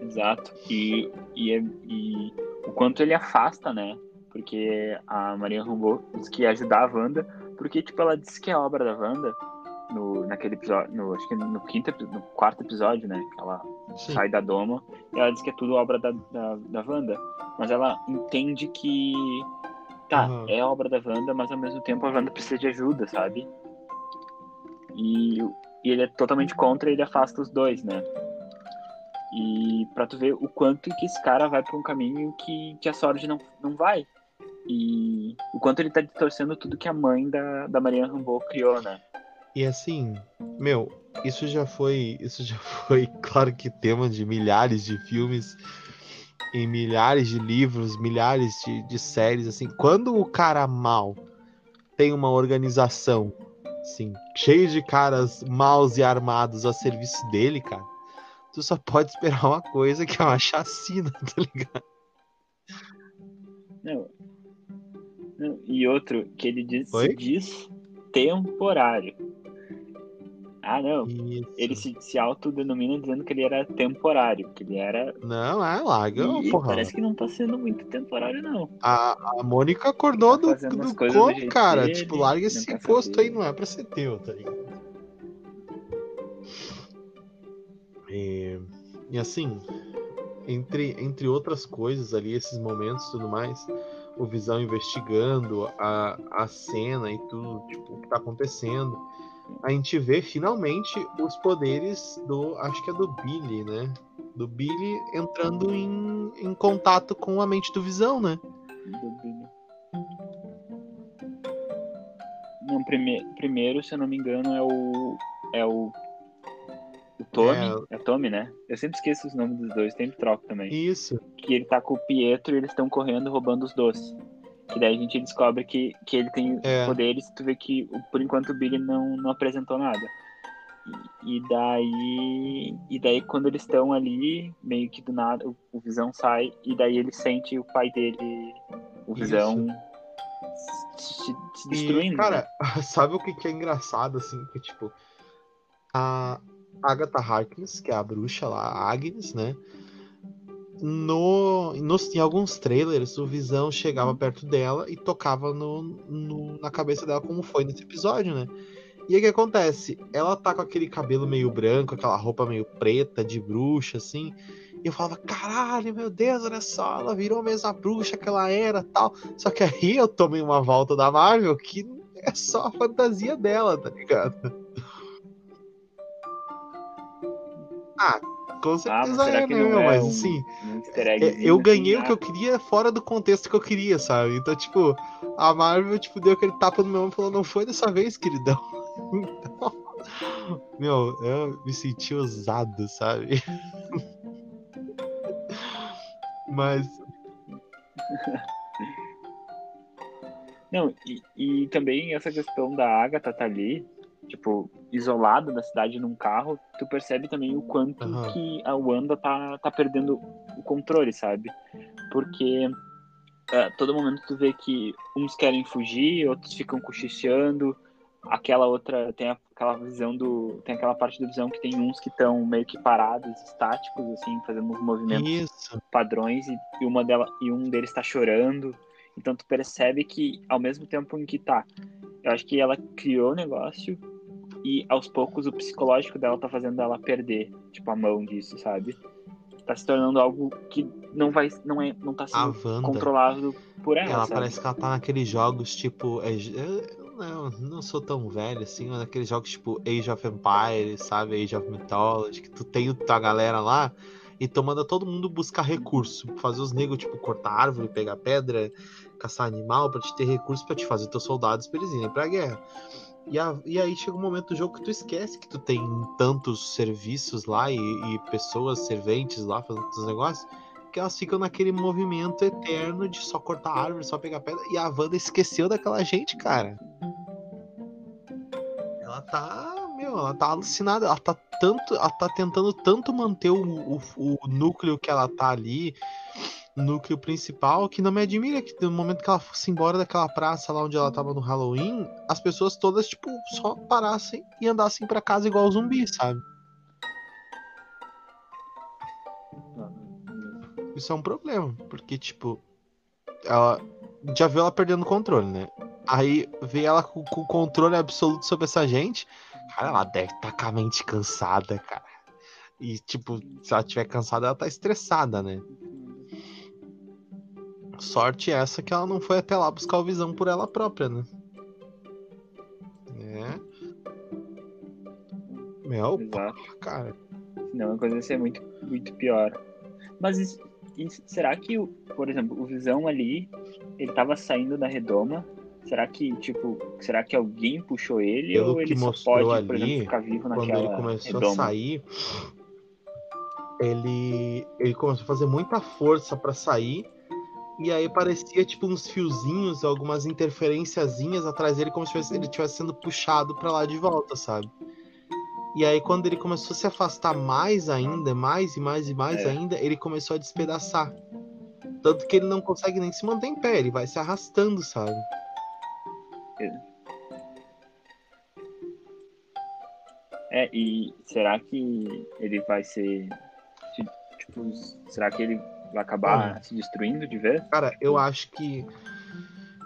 Exato. E, e, é, e o quanto ele afasta, né? Porque a Maria Rambo disse que ia ajudar a Wanda, porque, tipo, ela disse que é obra da Wanda no, naquele episódio, no, acho que no quinto, no quarto episódio, né? Que ela Sim. sai da doma, ela diz que é tudo obra da, da, da Wanda. Mas ela entende que, tá, uhum. é obra da Wanda, mas ao mesmo tempo a Wanda precisa de ajuda, sabe? E, e ele é totalmente contra e ele afasta os dois, né? E pra tu ver o quanto que esse cara vai pra um caminho que, que a Sword não, não vai. E o quanto ele tá distorcendo tudo que a mãe da, da Maria Rambo criou, né? E assim, meu, isso já foi. Isso já <laughs> foi, claro que tema de milhares de filmes, em milhares de livros, milhares de, de séries, assim. Quando o cara mal tem uma organização, assim, cheio de caras maus e armados a serviço dele, cara tu só pode esperar uma coisa que é uma chacina, <laughs> tá ligado? Não. Não. E outro, que ele diz, diz temporário. Ah, não. Isso. Ele se, se autodenomina dizendo que ele era temporário, que ele era. Não, é larga, porra. Parece que não tá sendo muito temporário, não. A, a Mônica acordou tá do, do como, cara. Dele, tipo, larga esse posto aí, não é pra ser teu, tá ligado? E, e assim, entre, entre outras coisas ali, esses momentos e tudo mais, o Visão investigando a, a cena e tudo, tipo, o que tá acontecendo, a gente vê finalmente os poderes do, acho que é do Billy, né? Do Billy entrando em, em contato com a mente do Visão, né? Do Billy. Não, prime primeiro, se eu não me engano, é o, é o o Tommy, é... é Tommy, né? Eu sempre esqueço os nomes dos dois, sempre troco também. Isso. Que ele tá com o Pietro e eles estão correndo roubando os doces. Que daí a gente descobre que, que ele tem é. poderes tu vê que por enquanto o Billy não, não apresentou nada. E, e daí. E daí quando eles estão ali, meio que do nada, o, o, Visão sai e daí ele sente o pai dele, o Visão. Se, se, destruindo. E, cara, né? <laughs> sabe o que, que é engraçado, assim? Que tipo. A, Agatha Harkness, que é a bruxa lá, a Agnes, né? No, no, em alguns trailers, o Visão chegava perto dela e tocava no, no, na cabeça dela, como foi nesse episódio, né? E aí o que acontece? Ela tá com aquele cabelo meio branco, aquela roupa meio preta de bruxa, assim. E eu falava, caralho, meu Deus, olha só, ela virou a bruxa que ela era tal. Só que aí eu tomei uma volta da Marvel que é só a fantasia dela, tá ligado? Ah, com ah, certeza ah, é, né, meu? É mas um, assim, um eu ganhei assim, o que eu queria fora do contexto que eu queria, sabe? Então, tipo, a Marvel, tipo, deu aquele tapa no meu ombro e falou, não foi dessa vez, queridão. <laughs> Então, meu, eu me senti ousado, sabe? <laughs> mas. Não, e, e também essa questão da Agatha tá ali, tipo, isolado da cidade num carro, tu percebe também o quanto uhum. que a Wanda tá, tá perdendo o controle, sabe? Porque uh, todo momento tu vê que uns querem fugir, outros ficam cochichando, aquela outra tem aquela visão do tem aquela parte da visão que tem uns que estão meio que parados estáticos assim fazendo uns movimentos Isso. padrões e, e uma dela e um deles está chorando então tu percebe que ao mesmo tempo em que tá Eu acho que ela criou o negócio e aos poucos o psicológico dela tá fazendo ela perder, tipo, a mão disso, sabe? Tá se tornando algo que não vai, não é, não tá sendo controlado por ela. Ela sabe? parece que ela tá naqueles jogos tipo. é, eu não, não sou tão velho assim, mas naqueles jogos tipo Age of Empires, sabe? Age of Mythology, que tu tem tua galera lá e tu manda todo mundo buscar recurso. Fazer os negros, tipo, cortar árvore, pegar pedra, caçar animal, pra te ter recurso pra te fazer teus soldados pra eles irem pra guerra. E, a- e aí chega um momento do jogo que tu esquece que tu tem tantos serviços lá e, e pessoas, serventes lá fazendo os negócios, que elas ficam naquele movimento eterno de só cortar árvore, só pegar pedra. E a Wanda esqueceu daquela gente, cara. Ela tá, meu, ela tá alucinada. Ela tá tanto, ela tá tentando tanto manter o, o, o núcleo que ela tá ali, núcleo principal, que não me admira que no momento que ela fosse embora daquela praça lá onde ela tava no Halloween, as pessoas todas, tipo, só parassem e andassem pra casa igual zumbi, sabe? Isso é um problema, porque, tipo, ela já viu ela perdendo o controle, né? Aí vê ela com, com o controle absoluto sobre essa gente. Cara, ela deve estar com a mente cansada, cara. E, tipo, se ela estiver cansada, ela tá estressada, né? Sorte essa que ela não foi até lá buscar o visão por ela própria, né? É. Meu, cara. Senão a coisa ia ser muito, muito pior. Mas isso- isso- será que, o- por exemplo, o Visão ali, ele tava saindo da redoma? Será que, tipo, será que alguém puxou ele Pelo ou ele só pode, por ali, exemplo, ficar vivo quando naquela ele começou redoma? a sair, ele, ele começou a fazer muita força pra sair. E aí parecia tipo uns fiozinhos, algumas interferenciazinhas atrás dele, como se ele estivesse sendo puxado pra lá de volta, sabe? E aí quando ele começou a se afastar mais ainda, mais e mais e mais É. ainda, ele começou a despedaçar. Tanto que ele não consegue nem se manter em pé, ele vai se arrastando, sabe? É, e será que ele vai ser. ti- Tipo, será que ele vai acabar Olha. se destruindo de vez? Cara, eu acho que.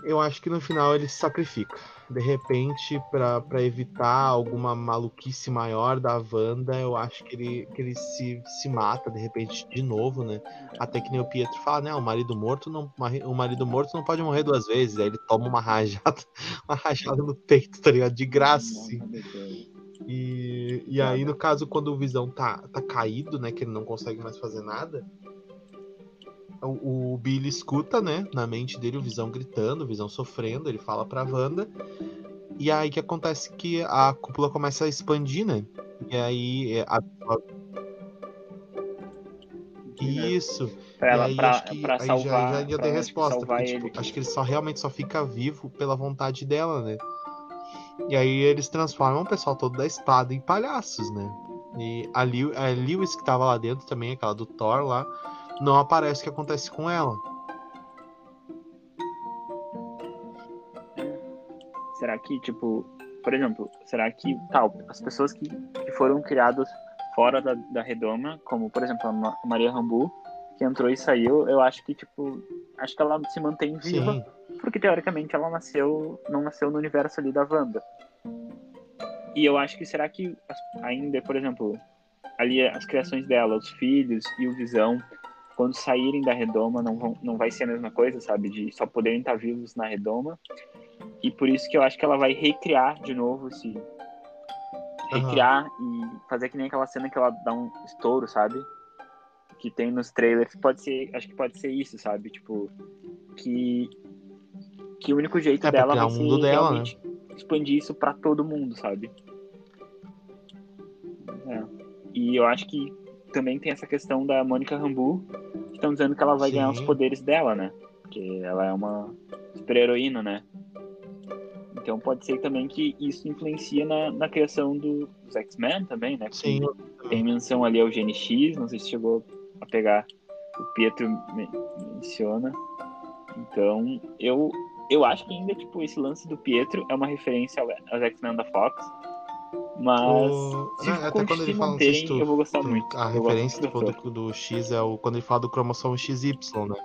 Eu acho que no final ele se sacrifica. De repente, pra pra evitar alguma maluquice maior da Wanda, eu acho que ele, que ele se, se mata de repente de novo, né? Até que nem o Pietro fala, né? O marido morto não, o marido morto não pode morrer duas vezes. Aí ele toma uma rajada, <laughs> uma rajada no peito, tá ligado? De graça, assim. E, e aí, no caso, quando o Visão tá, tá caído, né? Que ele não consegue mais fazer nada. O, o Billy escuta, né? Na mente dele, o Visão gritando, o Visão sofrendo. Ele fala pra Wanda. E aí que acontece que a cúpula começa a expandir, né? E aí. é, A, a- isso. Pra, ela, aí pra, que pra salvar. já, já ia ter resposta. Porque, ele. tipo, acho que ele só realmente só fica vivo pela vontade dela, né? E aí eles transformam o pessoal todo da espada em palhaços, né? E a, Lew a Lewis que tava lá dentro também, aquela do Thor lá, não aparece o que acontece com ela. Será que, tipo, por exemplo, será que tal, as pessoas que, que foram criadas fora da, da redoma, como por exemplo a Ma- Maria Rambu, que entrou e saiu, eu acho que, tipo, acho que ela se mantém viva, Sim, porque teoricamente ela nasceu, não nasceu no universo ali da Wanda. E eu acho que será que ainda, por exemplo, ali as criações dela, os filhos e o Visão, quando saírem da redoma, não, vão, não vai ser a mesma coisa, sabe? De só poderem estar vivos na redoma. E por isso que eu acho que ela vai recriar de novo esse. Recriar e fazer que nem aquela cena que ela dá um estouro, sabe? Que tem nos trailers. Pode ser. Acho que pode ser isso, sabe? Tipo. Que. Que o único jeito É dela vai o ser dela, né? expandir isso pra todo mundo, sabe? É. E eu acho que também tem essa questão da Mônica Rambu, que estão dizendo que ela vai ganhar os Sim. poderes dela, né? Porque ela é uma super-heroína, né? Então pode ser também que isso influencia na, na criação do- dos X-Men também, né? sim. Tem menção ali ao GNX, não sei se chegou a pegar, o Pietro me- menciona. Então, eu, eu acho que ainda, tipo, esse lance do Pietro é uma referência ao- aos X-Men da Fox. Mas O- se, né, até quando ele fala, sei se manterem, tu- eu vou gostar tu- muito. A Eu referência do do, do X é o quando ele fala do cromossomo XY, né?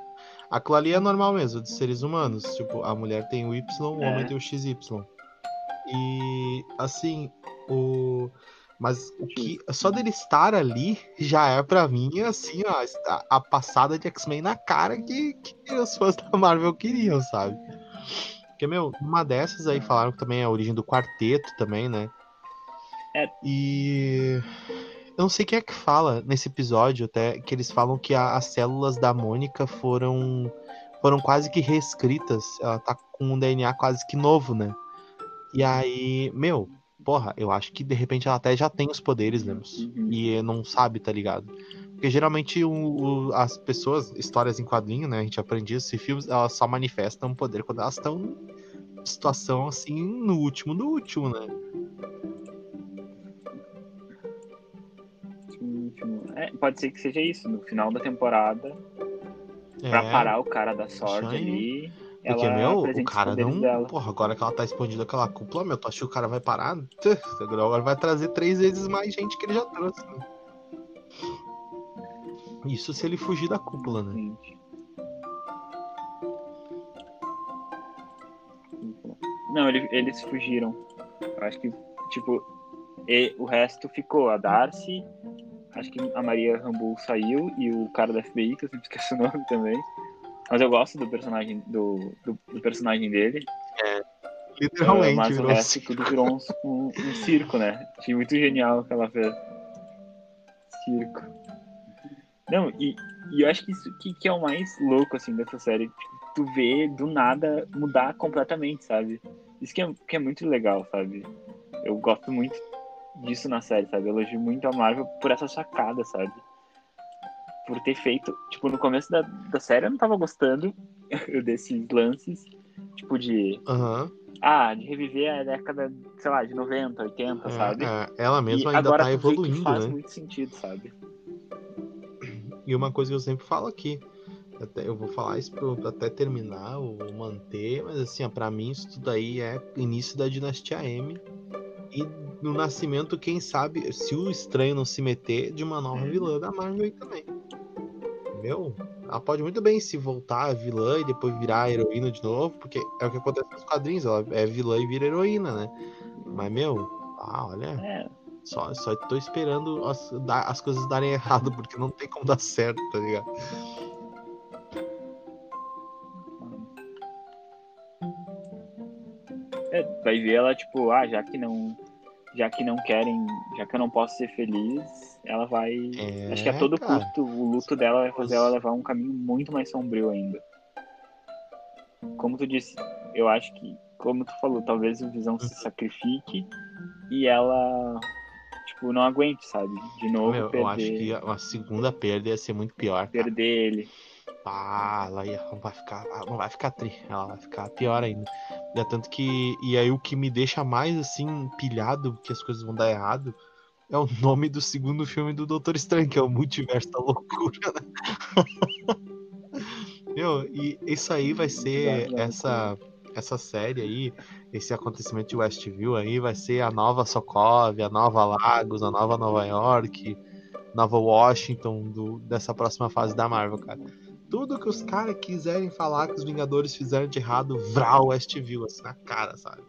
Aquilo ali é normal mesmo, de seres humanos. Tipo, a mulher tem o Y, o É. homem tem o XY. E assim, o. Mas o que. Só dele estar ali já é pra mim, assim, ó, a, a passada de X-Men na cara que, que os fãs da Marvel queriam, sabe? Porque, meu, uma dessas aí falaram que também é a origem do quarteto também, né? É. E. Eu não sei quem é que fala nesse episódio, até, que eles falam que a- as células da Mônica foram. foram quase que reescritas. Ela tá com um DNA quase que novo, né? E aí, meu, porra, eu acho que de repente ela até já tem os poderes, Lemos. Uhum. E não sabe, tá ligado? Porque geralmente o- o- as pessoas, histórias em quadrinho, né? A gente aprende isso, e filmes, elas só manifestam poder quando elas estão em situação assim, no último do último, né? Último. É, pode ser que seja isso, no final da temporada, pra É, parar o cara da sorte ali. Porque, ela meu, o cara não. dela. Porra, agora que ela tá escondida aquela cúpula, meu, tu acha que o cara vai parar? Agora vai trazer três vezes mais gente que ele já trouxe, né? Isso se ele fugir da cúpula, né? Gente. Não, ele- eles fugiram. Eu acho que, tipo, e o resto ficou. A Darcy, acho que a Maria Rambo saiu e o cara da FBI, que eu sempre esqueço o nome também. Mas eu gosto do personagem do, do, do personagem dele. Literalmente, Ah, mas o virou resto tudo virou um, um- um circo, né? Achei muito genial o que ela fez. Circo. Não, e, e eu acho que isso que, que é o mais louco, assim, dessa série. Tipo, tu vê do nada mudar completamente, sabe? Isso que é, que é muito legal, sabe? Eu gosto muito disso na série, sabe? Eu elogio muito a Marvel por essa sacada, sabe? Por ter feito. Tipo, no começo da, da série eu não tava gostando <laughs> desses lances, tipo, de Aham. ah, de reviver a década, sei lá, de 90, 80, É, sabe? é, ela E mesma ainda agora tá evoluindo, faz né? muito sentido, sabe? E uma coisa que eu sempre falo aqui, até, eu vou falar isso pra até terminar ou manter, mas assim, ó, pra mim isso tudo aí é início da dinastia M. E no nascimento, quem sabe, se o estranho não se meter, de uma nova Uhum. vilã da Marvel aí também. Meu, ela pode muito bem se voltar a vilã e depois virar a heroína de novo, porque é o que acontece nos quadrinhos, ela é vilã e vira heroína, né? Mas, meu, ah, olha, É, só, só tô esperando as, as coisas darem errado, porque não tem como dar certo, tá ligado? é, vai ver ela, tipo, ah, já que não. Já que não querem. Já que eu não posso ser feliz, ela vai. É, acho que a todo cara. custo o luto dela vai fazer ela levar um caminho muito mais sombrio ainda. Como tu disse, eu acho que, como tu falou, talvez o Visão se sacrifique e ela, tipo, não aguente, sabe? De novo Meu, perder, eu acho que a segunda perda ia ser muito pior. cara. perder ele. Ah, ela ia, não vai ficar, não vai ficar tri, ela vai ficar pior ainda. É tanto que e aí o que me deixa mais assim pilhado que as coisas vão dar errado é o nome do segundo filme do Doutor Estranho, que é o Multiverso da Loucura. né? <laughs> Meu, e isso aí vai ser da essa essa série aí, esse acontecimento de Westview aí vai ser a nova Sokovia, a nova Lagos, a nova Nova York, nova Washington do, dessa próxima fase da Marvel, cara. Tudo que os caras quiserem falar que os Vingadores fizeram de errado, vral Westview, assim, na cara, sabe?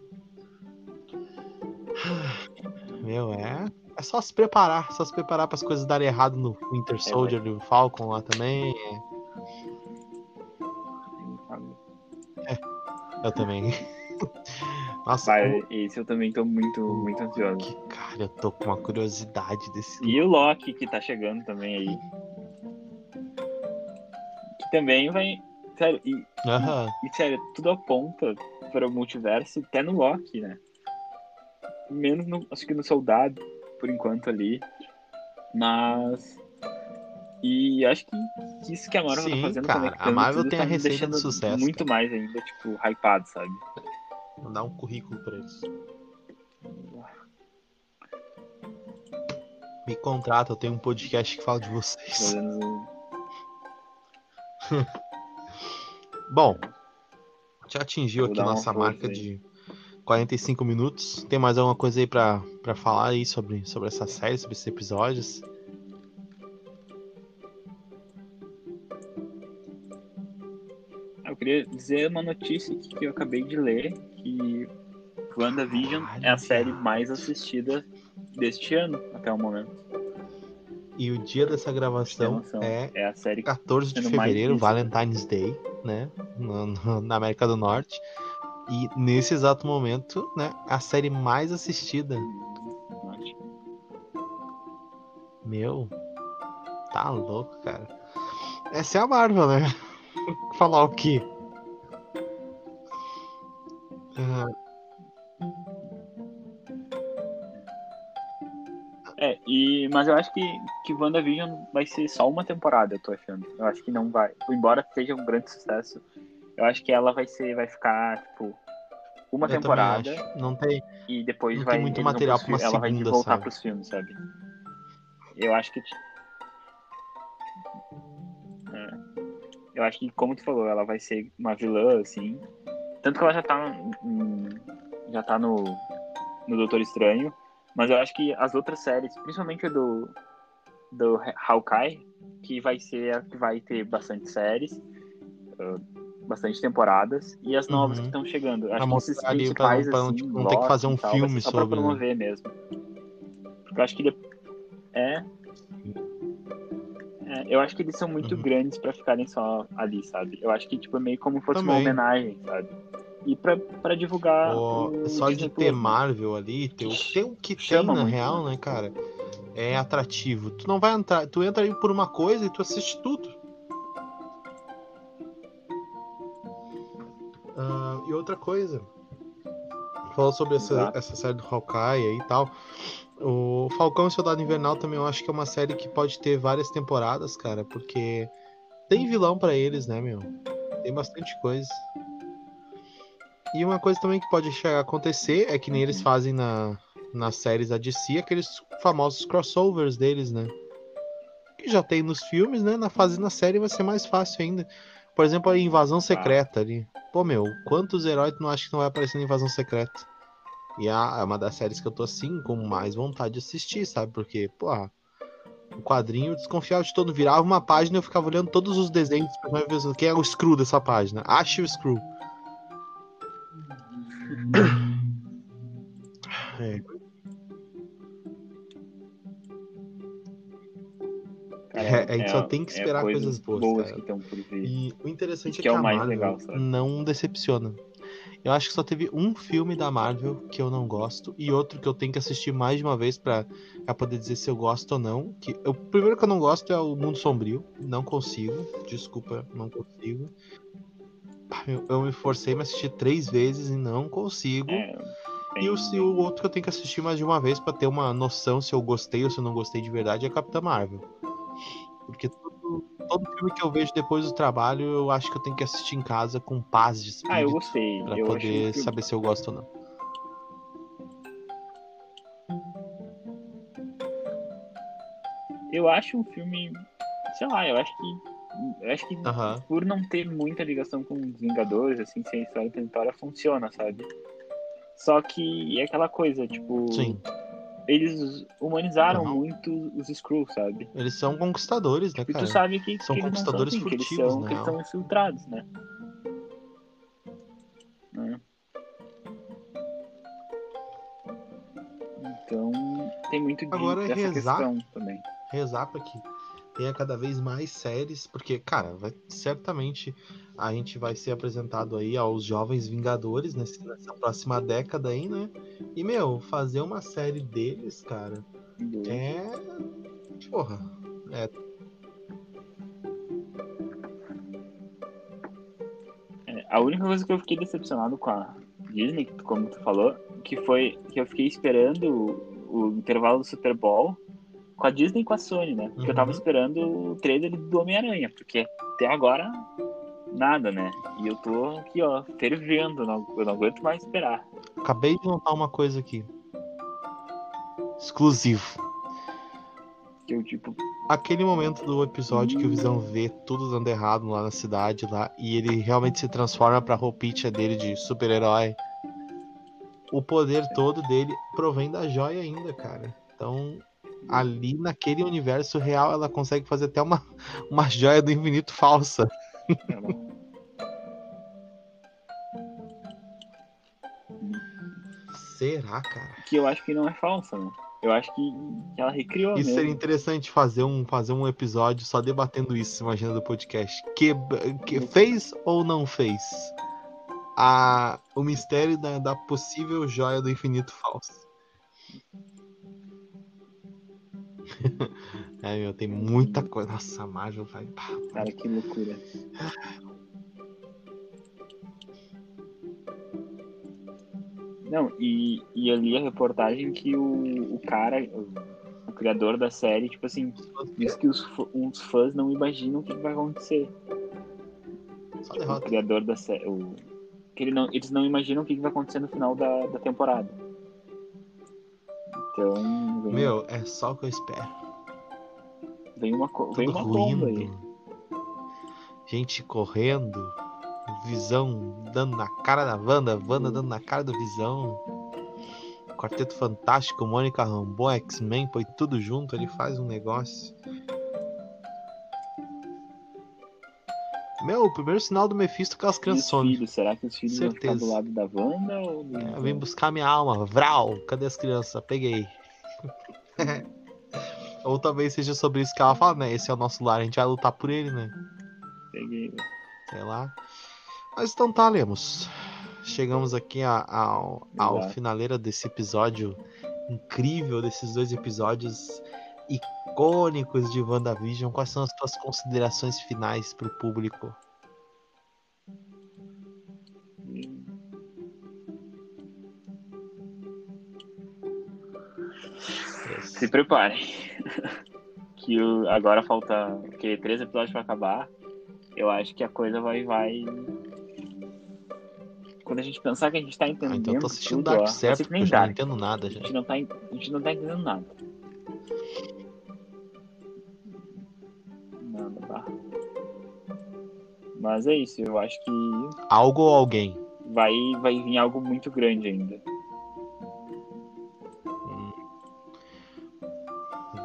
<sighs> Meu, é. É só se preparar, só se preparar para as coisas darem errado no Winter Soldier do Falcon lá também. é. Eu também. <laughs> Nossa, Vai, esse eu também tô muito, muito ansioso. que cara, eu tô com uma curiosidade desse. E o Loki que tá chegando também aí. Também vai. Sério, e, Aham. e sério, tudo aponta para o multiverso até no Loki, né? Menos no, acho que no Soldado, por enquanto ali. Mas. E acho que, isso que a Marvel Sim, tá fazendo cara, a Marvel tem tá a receita deixando sucesso, Muito mais ainda, tipo, hypado, sabe? Vou dar um currículo pra eles. Me contrata, eu tenho um podcast que fala de vocês. Menos <laughs> Bom, já atingiu Vou aqui nossa marca aí. de 45 minutos. Tem mais alguma coisa aí pra, pra falar aí sobre, sobre essa série, sobre esses episódios? Eu queria dizer uma notícia aqui que eu acabei de ler, que WandaVision Caralho, é a série mais assistida deste ano, até o momento. E o dia dessa gravação é É a série 14 de sendo mais fevereiro. Valentine's Day, né? no- no- na América do Norte. E nesse exato momento, né? A série mais assistida. Meu, tá louco, cara. Essa é a Marvel, né? <laughs> Falar o quê? Ah, É, e, mas eu acho que, que WandaVision vai ser só uma temporada, eu tô achando. Eu acho que não vai. Embora seja um grande sucesso, eu acho que ela vai ser, vai ficar, tipo, uma eu temporada. Não tem. e depois não vai. tem muito material pros pra uma Ela vai segunda, voltar sabe? pros filmes, sabe? Eu acho que. É. Eu acho que, como tu falou, ela vai ser uma vilã, assim. Tanto que ela já tá. hum, Já tá no. No Doutor Estranho. Mas eu acho que as outras séries, principalmente a do. Do Hawkeye, que vai ser a que vai ter bastante séries. ah, bastante temporadas. E as novas Uhum. que estão chegando. Acho Pra que esses pra não- principais, pra não, assim, tipo, não ter que fazer um tal, filme só pra sobre, né? promover mesmo. Porque eu acho que de- é... é, eu acho que eles são muito Uhum. grandes pra ficarem só ali, sabe? Eu acho que tipo é meio como se fosse uma Também. homenagem, sabe? E pra, pra divulgar Ó, o só de ter né? Marvel ali, ter o, ter o que tem Chama na muito, real, né, cara? É atrativo. Tu não vai entrar, tu entra aí por uma coisa e tu assiste tudo. Ah, e outra coisa, falou sobre essa, Exato. essa série do Hawkeye aí e tal. O Falcão e Soldado Invernal também eu acho que é uma série que pode ter várias temporadas, cara, porque tem vilão pra eles, né, meu? Tem bastante coisa. E uma coisa também que pode chegar a acontecer é que nem eles fazem na, nas séries da DC, aqueles famosos crossovers deles, né? Que já tem nos filmes, né? Na fase na série vai ser mais fácil ainda. Por exemplo, a Invasão Secreta ali. Pô, meu, quantos heróis tu não acha que não vai aparecer na Invasão Secreta? E a- é uma das séries que eu tô assim, com mais vontade de assistir, sabe? Porque, porra, o quadrinho eu desconfiava de todo. Virava uma página e eu ficava olhando todos os desenhos pra ver quem é o Screw dessa página. Ache o Screw. A gente só tem que esperar coisas boas, cara. que estão por vir. E o interessante Isso é que que é o a Marvel legal, não decepciona. Eu acho que só teve um filme da Marvel que eu não gosto e outro que eu tenho que assistir mais de uma vez pra, pra poder dizer se eu gosto ou não. Que, o primeiro que eu não gosto é o Mundo Sombrio. Não consigo. Desculpa, não consigo. Eu, eu me forcei a me assistir três vezes e não consigo. É, E o, o outro que eu tenho que assistir mais de uma vez pra ter uma noção se eu gostei ou se eu não gostei de verdade é Capitã Marvel. Porque todo, todo filme que eu vejo depois do trabalho, eu acho que eu tenho que assistir em casa com paz de espírito Ah, eu gostei. pra eu poder filme- saber se eu gosto ou não. Eu acho um filme. Sei lá, eu acho que. Eu acho que Aham. por não ter muita ligação com os Vingadores, assim, sem história tentora, funciona, sabe? Só que é aquela coisa, tipo. Sim. Eles humanizaram Aham. muito os Skrulls, sabe? Eles são conquistadores, né, E cara? tu sabe que, São que eles não são conquistadores assim, que eles furtivos, são, na que eles são infiltrados, né? Né? Então, tem muito de, Agora é dessa rezar. questão também. Rezar pra que tenha cada vez mais séries, porque, cara, vai, certamente a gente vai ser apresentado aí aos jovens Vingadores nesse- nessa próxima década aí, né? E, meu, fazer uma série deles, cara, é. Porra. É, a única coisa que eu fiquei decepcionado com a Disney, como tu falou, que foi que eu fiquei esperando o, o intervalo do Super Bowl com a Disney e com a Sony, né? Porque eu tava Uhum. esperando o trailer do Homem-Aranha, porque até agora nada, né? E eu tô aqui, ó, fervendo, não, eu não aguento mais esperar. Acabei de notar uma coisa aqui. Exclusivo. Que eu, tipo, Aquele momento do episódio que o Visão vê tudo dando errado lá na cidade lá e ele realmente se transforma pra roupinha dele de super-herói. O poder todo dele provém da joia ainda, cara. Então, ali naquele universo real, ela consegue fazer até uma, <laughs> uma joia do infinito falsa. <laughs> Será, cara? Que eu acho que não é falsa, né? Eu acho que, que ela recriou Isso mesmo. seria interessante fazer um, fazer um episódio só debatendo isso, imagina do podcast. Que, que fez ou não fez? A, o mistério da, da possível joia do infinito falso. <laughs> é, meu, tem muita coisa. Nossa, a Marvel vai. Cara, que loucura. Não, e, e eu li a reportagem que o, o cara, o, o criador da série, tipo assim, diz que os, os fãs não imaginam o que vai acontecer. Só O criador da série. O, que ele não, eles não imaginam o que vai acontecer no final da, da temporada. Então, vem, Meu, é só o que eu espero. vem uma, co- vem uma bomba aí. ruindo. Gente correndo. Visão dando na cara da Wanda. Wanda dando na cara do Visão. Quarteto Fantástico, Mônica Rambeau, X-Men, põe tudo junto. Ele faz um negócio. Meu, o primeiro sinal do Mephisto com as E crianças filhos, será que os filhos vão Certeza. do lado da Wanda ou do... É, vem buscar minha alma. Vral! Cadê as crianças? Peguei. <laughs> Ou talvez seja sobre isso que ela fala, né? Esse é o nosso lar, a gente vai lutar por ele, né? Peguei. sei lá. Mas então tá, Lemos. Chegamos aqui a- ao, ao finaleira desse episódio incrível, desses dois episódios icônicos de WandaVision. Quais são as tuas considerações finais pro público? Se preparem. <laughs> que o, agora falta que três episódios pra acabar. Eu acho que a coisa vai vai. Quando a gente pensar que a gente tá Ah, entendendo então eu tô assistindo tudo, Dark que porque eu já não entendo nada A já. gente não tá, a gente não tá entendendo. Nada, Mas é isso, eu acho que Algo ou alguém? vai, vai vir algo muito grande ainda. Hum.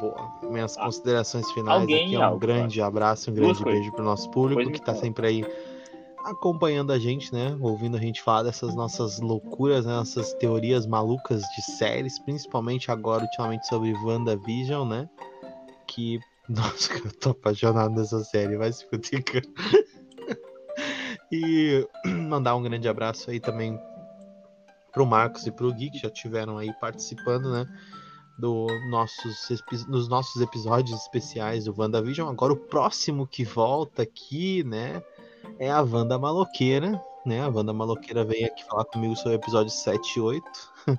Boa. Minhas considerações finais alguém aqui é um algo, grande abraço, um grande beijo pro nosso público Depois que tá fala. sempre aí acompanhando a gente, né? Ouvindo a gente falar dessas nossas loucuras, né? nossas teorias malucas de séries, principalmente agora, ultimamente, sobre WandaVision, né? Que. <laughs> Nossa, eu tô apaixonado nessa série, vai se fuder, cara. E <clears throat> mandar um grande abraço aí também pro Marcos e pro Gui, que já tiveram aí participando, né? Do nossos, nos nossos episódios especiais do WandaVision. Agora o próximo que volta aqui, né? É a Wanda Maloqueira, né? A Wanda Maloqueira veio aqui falar comigo sobre o episódio 7 e 8. <laughs>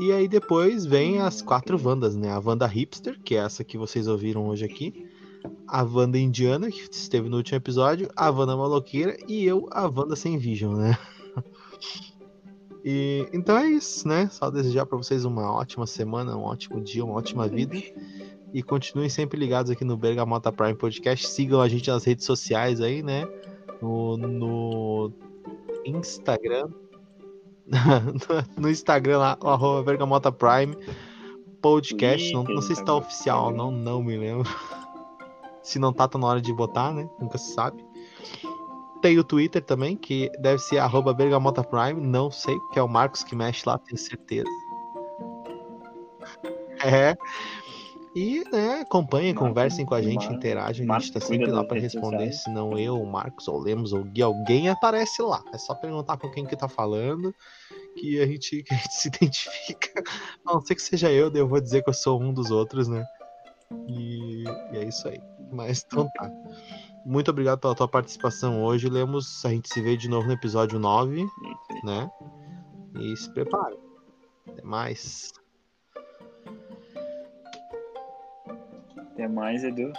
e aí depois vem as quatro Wandas, né? A Wanda Hipster, que é essa que vocês ouviram hoje aqui. A Wanda Indiana, que esteve no último episódio. A Wanda Maloqueira. E eu, a Wanda Sem Vision, né? <laughs> E, então é isso, né? Só desejar para vocês uma ótima semana, um ótimo dia, uma ótima vida. E continuem sempre ligados aqui no Bergamota Prime Podcast. Sigam a gente nas redes sociais aí, né? No, no Instagram. <laughs> no Instagram lá, arroba Bergamota Prime Podcast. Não, não sei se tá oficial, não, não me lembro. Se não tá, tá na hora de botar, né? Nunca se sabe. Tem o Twitter também, que deve ser arroba Bergamota Prime, não sei, que é o Marcos que mexe lá, tenho certeza. É. E, né, acompanhem, Marcos, conversem com a gente, Mar- interagem, a Marcos gente tá sempre lá redes responder, sociais. senão eu, o Marcos, ou Lemos, ou Gui, alguém aparece lá. É só perguntar com quem que tá falando, que a gente, <laughs> que a gente se identifica. A não ser que seja eu, daí eu vou dizer que eu sou um dos outros, né? E, e é isso aí. Mas então tá. Muito obrigado pela tua participação hoje, Lemos. A gente se vê de novo no episódio 9, Isso aí. né? E se prepare. Até mais. Até mais, Edu.